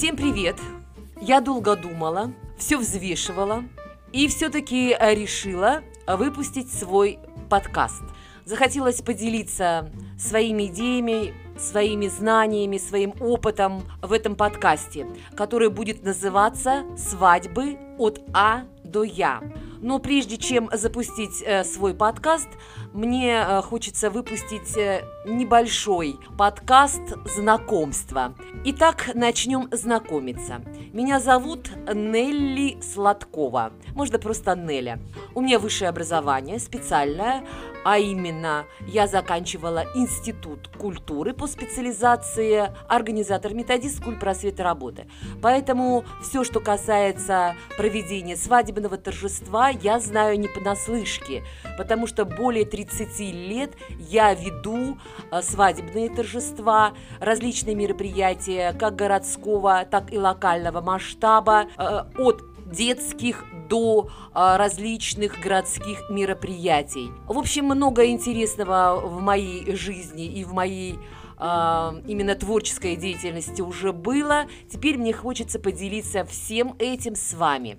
Всем привет! Я долго думала, все взвешивала и все-таки решила выпустить свой подкаст. Захотелось поделиться своими идеями, своими знаниями, своим опытом в этом подкасте, который будет называться «Свадьбы от А до Я». Но прежде чем запустить э, свой подкаст, мне э, хочется выпустить э, небольшой подкаст знакомства. Итак, начнем знакомиться. Меня зовут Нелли Сладкова. Можно просто Неля. У меня высшее образование, специальное, а именно я заканчивала Институт культуры по специализации организатор-методист культпросвета работы. Поэтому все, что касается проведения свадебного торжества, я знаю не понаслышке, потому что более 30 лет я веду э, свадебные торжества, различные мероприятия как городского, так и локального масштаба, э, от детских до а, различных городских мероприятий. В общем, много интересного в моей жизни и в моей именно творческой деятельности уже было. Теперь мне хочется поделиться всем этим с вами.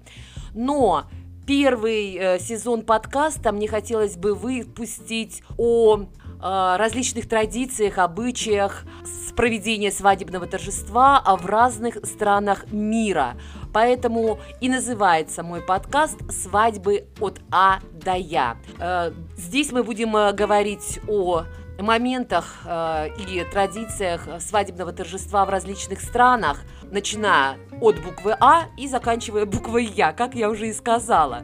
Но первый э, сезон подкаста мне хотелось бы выпустить о э, различных традициях, обычаях с проведения свадебного торжества в разных странах мира. Поэтому и называется мой подкаст «Свадьбы от А до Я». Э, здесь мы будем говорить о моментах э, и традициях свадебного торжества в различных странах, начиная от буквы А и заканчивая буквой Я, как я уже и сказала.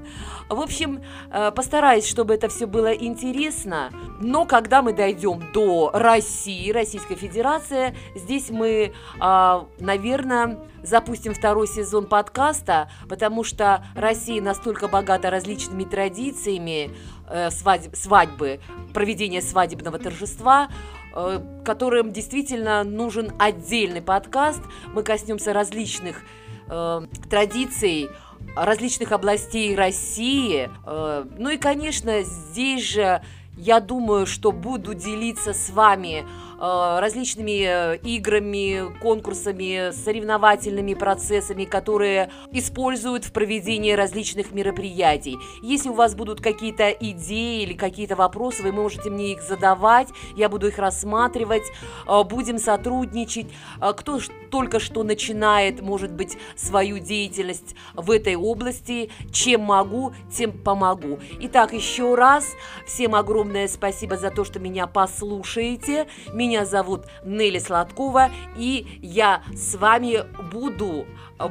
В общем, э, постараюсь, чтобы это все было интересно, но когда мы дойдем до России, Российской Федерации, здесь мы, э, наверное, запустим второй сезон подкаста, потому что Россия настолько богата различными традициями э, свадьбы, свадьбы, проведения свадебного торжества, э, которым действительно нужен отдельный подкаст. Мы коснемся различных э, традиций, различных областей России. Э, ну и, конечно, здесь же я думаю, что буду делиться с вами Э, различными э, играми, конкурсами, соревновательными процессами, которые используют в проведении различных мероприятий. Если у вас будут какие-то идеи или какие-то вопросы, вы можете мне их задавать, я буду их рассматривать, э, будем сотрудничать. Кто только что начинает, может быть, свою деятельность в этой области, чем могу, тем помогу. Итак, еще раз всем огромное спасибо за то, что меня послушаете. Меня зовут Нелли Сладкова, и я с вами буду,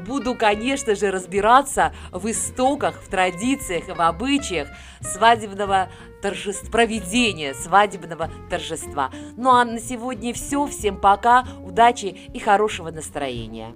буду, конечно же, разбираться в истоках, в традициях, в обычаях свадебного торжества, проведения свадебного торжества. Ну а на сегодня все. Всем пока, удачи и хорошего настроения.